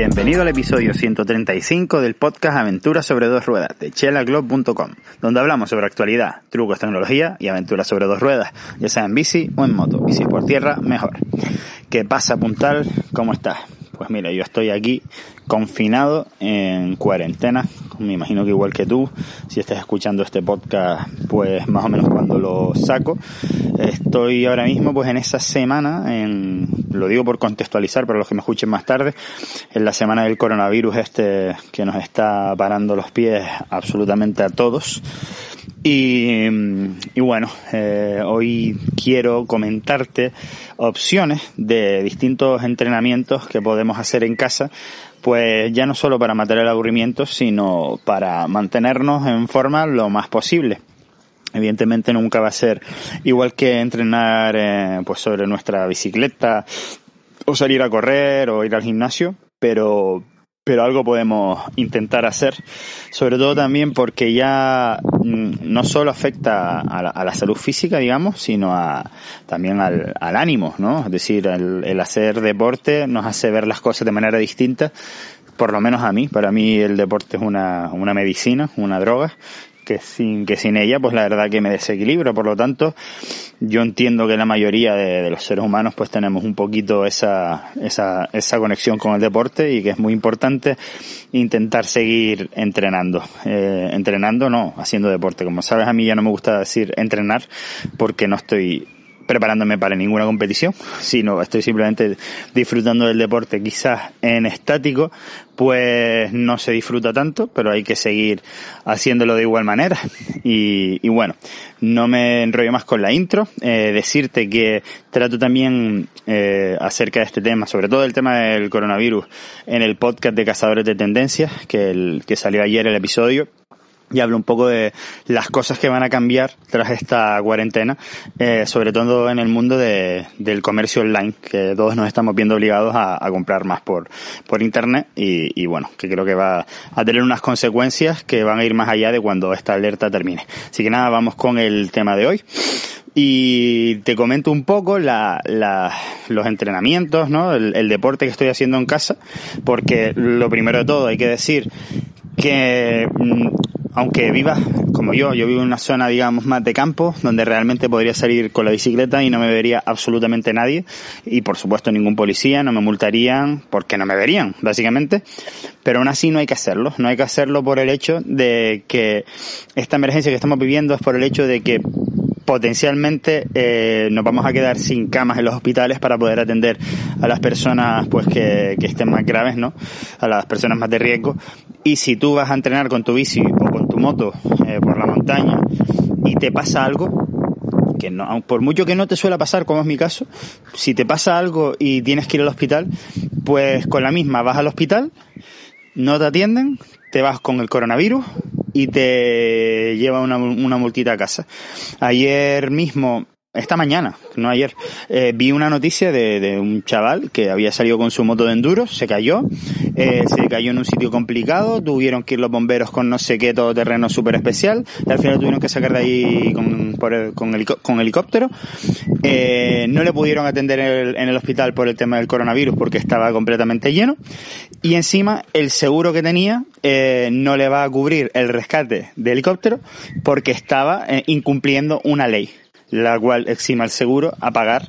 Bienvenido al episodio 135 del podcast Aventuras sobre dos ruedas de chelaglob.com, donde hablamos sobre actualidad, trucos, tecnología y aventuras sobre dos ruedas, ya sea en bici o en moto, y si por tierra, mejor. ¿Qué pasa, Puntal? ¿Cómo estás? Pues mira, yo estoy aquí confinado en cuarentena, me imagino que igual que tú, si estás escuchando este podcast, pues más o menos cuando lo saco, estoy ahora mismo pues en esa semana, en, lo digo por contextualizar para los que me escuchen más tarde, en la semana del coronavirus este que nos está parando los pies absolutamente a todos. Y, y bueno, eh, hoy quiero comentarte opciones de distintos entrenamientos que podemos hacer en casa, pues ya no solo para matar el aburrimiento, sino para mantenernos en forma lo más posible. Evidentemente nunca va a ser igual que entrenar eh, pues sobre nuestra bicicleta o salir a correr o ir al gimnasio, pero pero algo podemos intentar hacer, sobre todo también porque ya mm, no solo afecta a la, salud física, digamos, sino a, también al, ánimo, ¿no? Es decir, el, el hacer deporte nos hace ver las cosas de manera distinta, por lo menos a mí, para mí el deporte es una, una medicina, una droga, que sin, que sin ella, pues la verdad que me desequilibra. Por lo tanto, yo entiendo que la mayoría de, los seres humanos pues tenemos un poquito esa, esa, esa conexión con el deporte y que es muy importante intentar seguir entrenando. Eh, entrenando no, haciendo deporte. Como sabes, a mí ya no me gusta decir entrenar porque no estoy preparándome para ninguna competición, sino estoy simplemente disfrutando del deporte quizás en estático, pues no se disfruta tanto, pero hay que seguir haciéndolo de igual manera. Y, bueno, no me enrollo más con la intro, eh, decirte que trato también eh, acerca de este tema, sobre todo el tema del coronavirus, en el podcast de Cazadores de Tendencias, que, el, que salió ayer el episodio, y hablo un poco de las cosas que van a cambiar tras esta cuarentena, eh, sobre todo en el mundo de, del comercio online, que todos nos estamos viendo obligados a, comprar más por, por internet y, bueno, que creo que va a tener unas consecuencias que van a ir más allá de cuando esta alerta termine. Así que nada, vamos con el tema de hoy. Y te comento un poco la, la, los entrenamientos, ¿no? El, el deporte que estoy haciendo en casa, porque lo primero de todo hay que decir que mm, aunque viva como yo, yo vivo en una zona, digamos, más de campo, donde realmente podría salir con la bicicleta y no me vería absolutamente nadie. Y por supuesto ningún policía, no me multarían porque no me verían, básicamente. Pero aún así no hay que hacerlo. No hay que hacerlo por el hecho de que esta emergencia que estamos viviendo es por el hecho de que potencialmente eh, nos vamos a quedar sin camas en los hospitales para poder atender a las personas pues que, que estén más graves, ¿no? A las personas más de riesgo. Y si tú vas a entrenar con tu bici o con tu moto eh, por la montaña y te pasa algo, que no, por mucho que no te suela pasar, como es mi caso, si te pasa algo y tienes que ir al hospital, pues con la misma vas al hospital, no te atienden, te vas con el coronavirus y te lleva una, una multita a casa. Ayer mismo esta mañana, no ayer, eh, vi una noticia de, un chaval que había salido con su moto de enduro, se cayó, eh, se cayó en un sitio complicado, tuvieron que ir los bomberos con no sé qué todoterreno súper especial, y al final tuvieron que sacar de ahí con, helicóptero. Eh, no le pudieron atender en el, hospital por el tema del coronavirus porque estaba completamente lleno, y encima el seguro que tenía no le va a cubrir el rescate de helicóptero porque estaba incumpliendo una ley la cual exima al seguro a pagar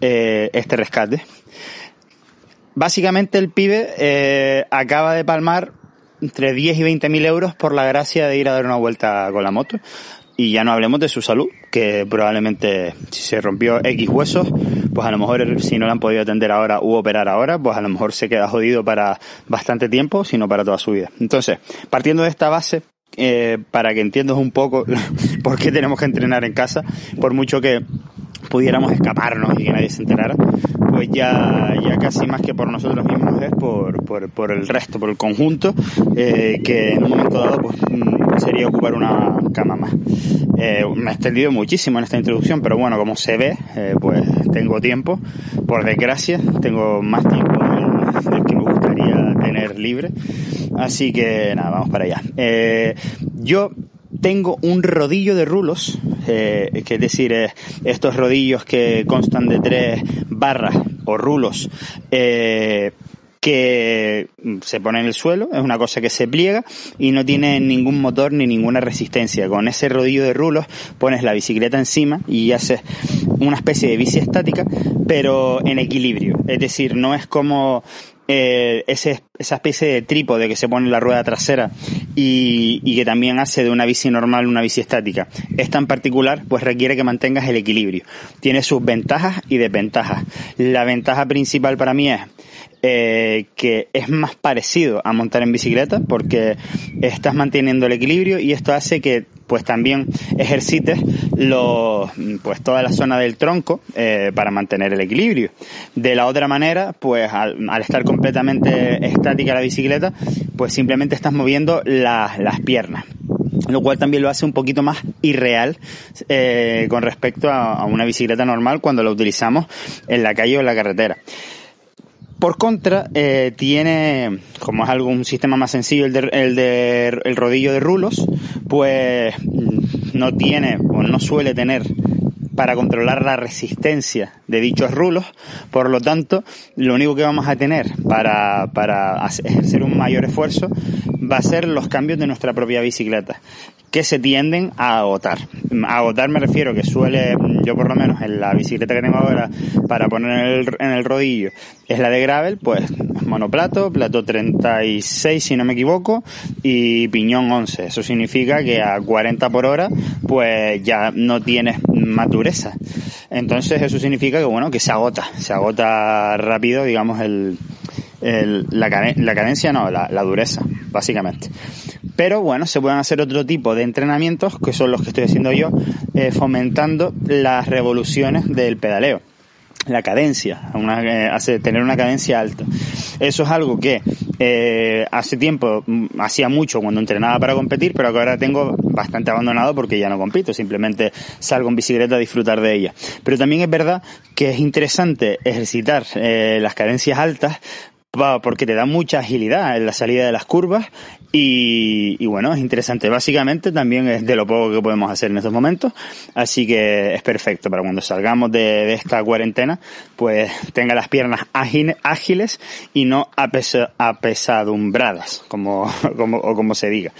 eh, este rescate. Básicamente el pibe eh, acaba de palmar entre 10 y 20 mil euros por la gracia de ir a dar una vuelta con la moto. Y ya no hablemos de su salud, que probablemente si se rompió X huesos, pues a lo mejor si no lo han podido atender ahora u operar ahora, pues a lo mejor se queda jodido para bastante tiempo, sino para toda su vida. Entonces, partiendo de esta base, eh, para que entiendas un poco por qué tenemos que entrenar en casa, por mucho que pudiéramos escaparnos y que nadie se enterara, pues ya, ya casi más que por nosotros mismos es por, por, por el resto, por el conjunto, eh, que en un momento dado pues, mm, sería ocupar una cama más. Eh, me he extendido muchísimo en esta introducción, pero bueno, como se ve, pues tengo tiempo, por desgracia, tengo más tiempo del que me gustaría tener libre. Así que nada, vamos para allá. Eh, yo tengo un rodillo de rulos, eh, que es decir, eh, estos rodillos que constan de tres barras o rulos, que se pone en el suelo, es una cosa que se pliega y no tiene ningún motor ni ninguna resistencia. Con ese rodillo de rulos pones la bicicleta encima y haces una especie de bici estática, pero en equilibrio. Es decir, no es como eh, ese, esa especie de trípode que se pone la rueda trasera y, y, que también hace de una bici normal una bici estática. Esta en particular pues requiere que mantengas el equilibrio. Tiene sus ventajas y desventajas. La ventaja principal para mí es eh, que es más parecido a montar en bicicleta porque estás manteniendo el equilibrio y esto hace que pues también ejercites los, pues toda la zona del tronco eh, para mantener el equilibrio. De la otra manera, pues al, estar completamente estática la bicicleta, pues simplemente estás moviendo la, las piernas lo cual también lo hace un poquito más irreal eh, con respecto a, a, una bicicleta normal cuando la utilizamos en la calle o en la carretera. Por contra, eh, tiene, como es algo, un sistema más sencillo, el de, el de el rodillo de rulos, pues no tiene o no suele tener para controlar la resistencia de dichos rulos. Por lo tanto, lo único que vamos a tener para, para ejercer un mayor esfuerzo va a ser los cambios de nuestra propia bicicleta que se tienden a agotar. A agotar me refiero que suele, yo por lo menos en la bicicleta que tengo ahora para poner en el, en el rodillo, es la de gravel, pues monoplato, plato 36 si no me equivoco, y piñón 11. Eso significa que a 40 por hora, pues ya no tienes madureza. Entonces eso significa que bueno, que se agota, se agota rápido, digamos, el, la, la, cadencia no, la, la dureza, básicamente. Pero bueno, se pueden hacer otro tipo de entrenamientos, que son los que estoy haciendo yo, eh, fomentando las revoluciones del pedaleo la cadencia, eh, hace tener una cadencia alta. Eso es algo que eh, hace tiempo mm, hacía mucho cuando entrenaba para competir, pero ahora tengo bastante abandonado porque ya no compito, simplemente salgo en bicicleta a disfrutar de ella. Pero también es verdad que es interesante ejercitar eh, las cadencias altas porque te da mucha agilidad en la salida de las curvas y, bueno, es interesante. Básicamente también es de lo poco que podemos hacer en estos momentos, así que es perfecto para cuando salgamos de, esta cuarentena, pues tenga las piernas ágiles y no apesa, apesadumbradas, como, o como se diga.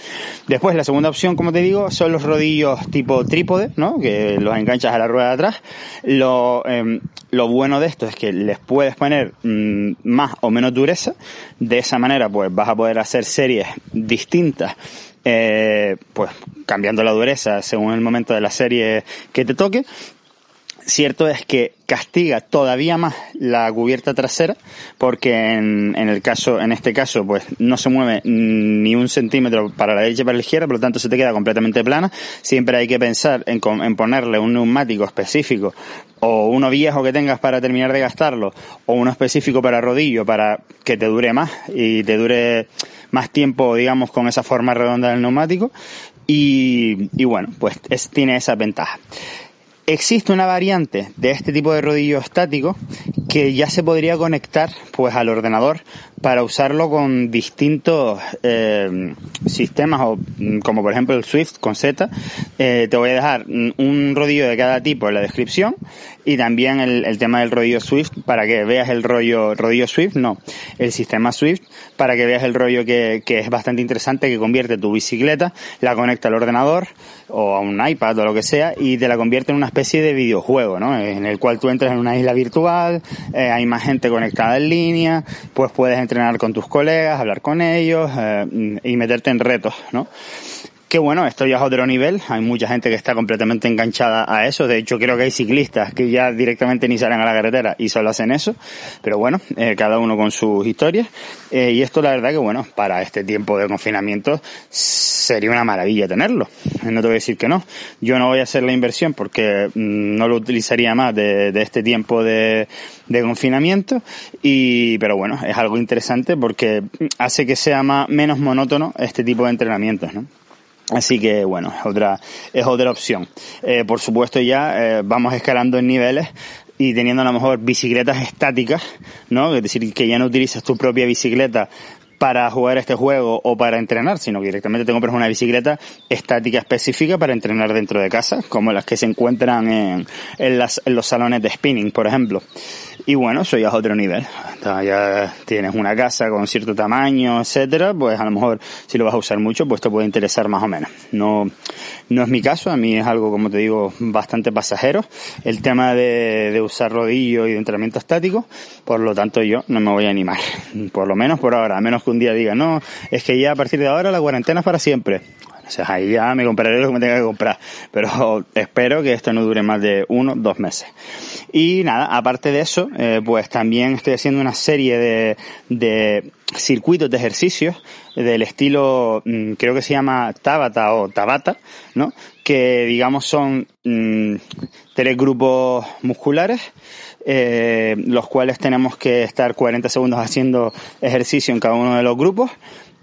Después, la segunda opción, como te digo, son los rodillos tipo trípode, ¿no? Que los enganchas a la rueda de atrás. Lo, eh, lo bueno de esto es que les puedes poner mmm, más o menos dureza. De esa manera, pues vas a poder hacer series distintas, eh, pues cambiando la dureza según el momento de la serie que te toque. Cierto es que castiga todavía más la cubierta trasera porque en, en, el caso, en este caso, pues no se mueve ni un centímetro para la derecha y para la izquierda, por lo tanto se te queda completamente plana. Siempre hay que pensar en, en ponerle un neumático específico o uno viejo que tengas para terminar de gastarlo o uno específico para rodillo para que te dure más y te dure más tiempo, digamos, con esa forma redonda del neumático. Y, y bueno, pues es, tiene esa ventaja. Existe una variante de este tipo de rodillo estático que ya se podría conectar pues al ordenador para usarlo con distintos eh, sistemas o como por ejemplo el Swift con Z. Eh, te voy a dejar un rodillo de cada tipo en la descripción y también el, el, tema del rodillo Swift para que veas el rollo rodillo Swift, no, el sistema Swift para que veas el rollo que, que es bastante interesante que convierte tu bicicleta, la conecta al ordenador o a un iPad o lo que sea y te la convierte en una especie de videojuego, ¿no? En el cual tú entras en una isla virtual, eh, hay más gente conectada en línea, pues puedes entrenar con tus colegas, hablar con ellos eh, y meterte en retos, ¿no? Que bueno, esto ya es otro nivel. Hay mucha gente que está completamente enganchada a eso. De hecho, creo que hay ciclistas que ya directamente ni salen a la carretera y solo hacen eso. Pero bueno, eh, cada uno con sus historias. Eh, y esto la verdad que bueno, para este tiempo de confinamiento sería una maravilla tenerlo. No te voy a decir que no. Yo no voy a hacer la inversión porque mm, no lo utilizaría más de, este tiempo de, de, confinamiento. Y, pero bueno, es algo interesante porque hace que sea más, menos monótono este tipo de entrenamientos, ¿no? Así que bueno, es otra, es otra opción. Eh, por supuesto ya eh, vamos escalando en niveles y teniendo a lo mejor bicicletas estáticas, ¿no? Es decir, que ya no utilizas tu propia bicicleta para jugar este juego o para entrenar, sino que directamente te compras una bicicleta estática específica para entrenar dentro de casa, como las que se encuentran en, en, las, en los salones de spinning, por ejemplo. Y bueno, eso ya otro nivel. Ya tienes una casa con cierto tamaño, etcétera, pues a lo mejor si lo vas a usar mucho, pues te puede interesar más o menos. No, no es mi caso, a mí es algo, como te digo, bastante pasajero. El tema de, de usar rodillo y de entrenamiento estático, por lo tanto yo no me voy a animar. Por lo menos por ahora, a menos que un día diga, no, es que ya a partir de ahora la cuarentena es para siempre. O sea, ahí ya me compraré lo que me tenga que comprar. Pero espero que esto no dure más de uno, dos meses. Y nada, aparte de eso, eh, pues también estoy haciendo una serie de, de circuitos de ejercicios del estilo, mm, creo que se llama Tabata o Tabata, ¿no? Que digamos son mmm, tres grupos musculares, eh, los cuales tenemos que estar 40 segundos haciendo ejercicio en cada uno de los grupos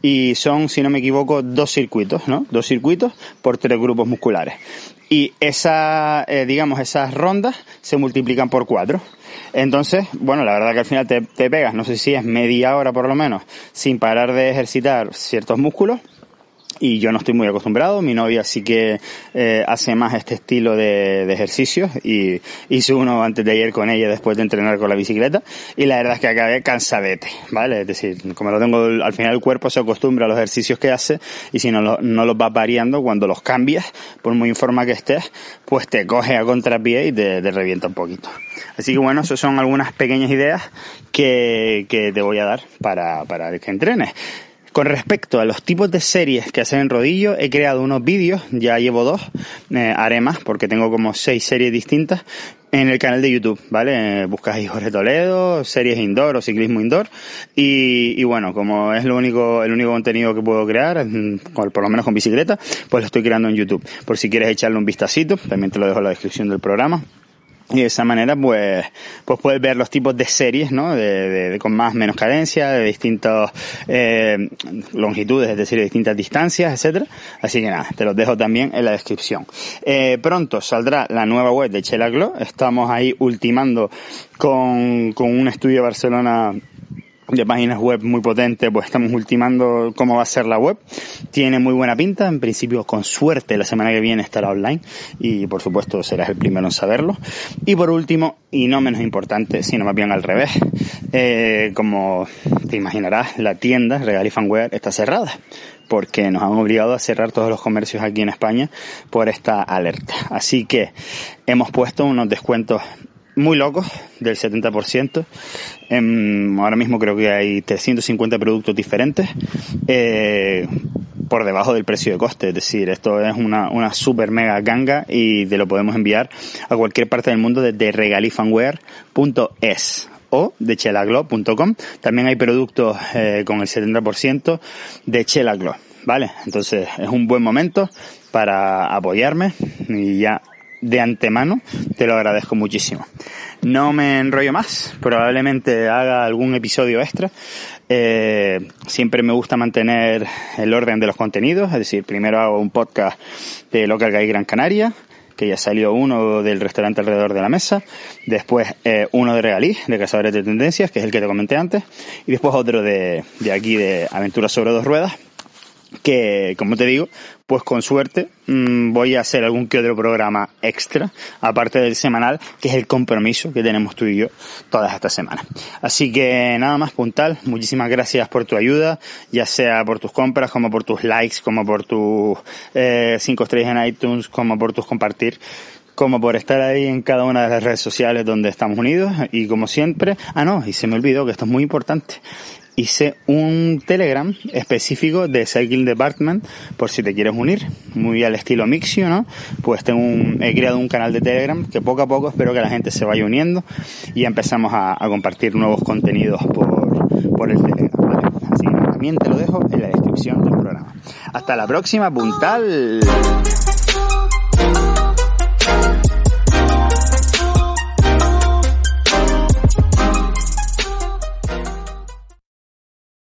y son, si no me equivoco, dos circuitos, ¿no? Dos circuitos por tres grupos musculares. Y esa, eh, digamos, esas rondas se multiplican por cuatro. Entonces, bueno, la verdad que al final te, te pegas, no sé si es media hora por lo menos, sin parar de ejercitar ciertos músculos y yo no estoy muy acostumbrado. Mi novia sí que eh, hace más este estilo de, de, ejercicios y hice uno antes de ayer con ella después de entrenar con la bicicleta y la verdad es que acabé cansadete, ¿vale? Es decir, como lo tengo, al final el cuerpo se acostumbra a los ejercicios que hace y si no, no los vas variando, cuando los cambias, por muy en forma que estés, pues te coge a contrapié y te, te revienta un poquito. Así que bueno, esas son algunas pequeñas ideas que, que te voy a dar para, para que entrenes. Con respecto a los tipos de series que hacen en rodillo, he creado unos vídeos, ya llevo dos, eh, haré más porque tengo como seis series distintas en el canal de YouTube, ¿vale? Ahí Jorge Toledo, series indoor o ciclismo indoor y, y, bueno, como es lo único, el único contenido que puedo crear, por lo menos con bicicleta, pues lo estoy creando en YouTube. Por si quieres echarle un vistacito, también te lo dejo en la descripción del programa. Y de esa manera, pues, pues puedes ver los tipos de series, ¿no? De, de, de con más menos cadencia, de distintas eh, longitudes, es decir, de distintas distancias, etcétera. Así que nada, te los dejo también en la descripción. Eh, pronto saldrá la nueva web de Chela Glow. Estamos ahí ultimando con, con un estudio de Barcelona de páginas web muy potente, pues estamos ultimando cómo va a ser la web. Tiene muy buena pinta, en principio con suerte la semana que viene estará online y por supuesto serás el primero en saberlo. Y por último, y no menos importante, sino más bien al revés, eh, como te imaginarás, la tienda Regal Fanware está cerrada porque nos han obligado a cerrar todos los comercios aquí en España por esta alerta. Así que hemos puesto unos descuentos muy locos, del 70%. En, ahora mismo creo que hay 350 productos diferentes. Eh, por debajo del precio de coste, es decir, esto es una, una super mega ganga y te lo podemos enviar a cualquier parte del mundo desde regalifanware.es o de chelaglo.com. También hay productos eh, con el 70% de Chelaglo, ¿vale? Entonces es un buen momento para apoyarme y ya de antemano te lo agradezco muchísimo. No me enrollo más, probablemente haga algún episodio extra. Eh, siempre me gusta mantener el orden de los contenidos, es decir, primero hago un podcast de Local Guy Gran Canaria, que ya salió uno del restaurante alrededor de la mesa, después eh, uno de Regalí, de Cazadores de Tendencias, que es el que te comenté antes, y después otro de, de aquí de Aventuras sobre dos ruedas, que, como te digo, pues con suerte mmm, voy a hacer algún que otro programa extra, aparte del semanal, que es el compromiso que tenemos tú y yo todas estas semanas. Así que nada más puntal, muchísimas gracias por tu ayuda, ya sea por tus compras, como por tus likes, como por tus eh, cinco estrellas en iTunes, como por tus compartir como por estar ahí en cada una de las redes sociales donde estamos unidos y como siempre, ah no, y se me olvidó que esto es muy importante, hice un Telegram específico de Cycling Department por si te quieres unir, muy al estilo Mixio, ¿no? Pues tengo un, he creado un canal de Telegram que poco a poco espero que la gente se vaya uniendo y empezamos a, a compartir nuevos contenidos por, por el Telegram, ¿vale? Así que también te lo dejo en la descripción del programa. Hasta la próxima, puntal.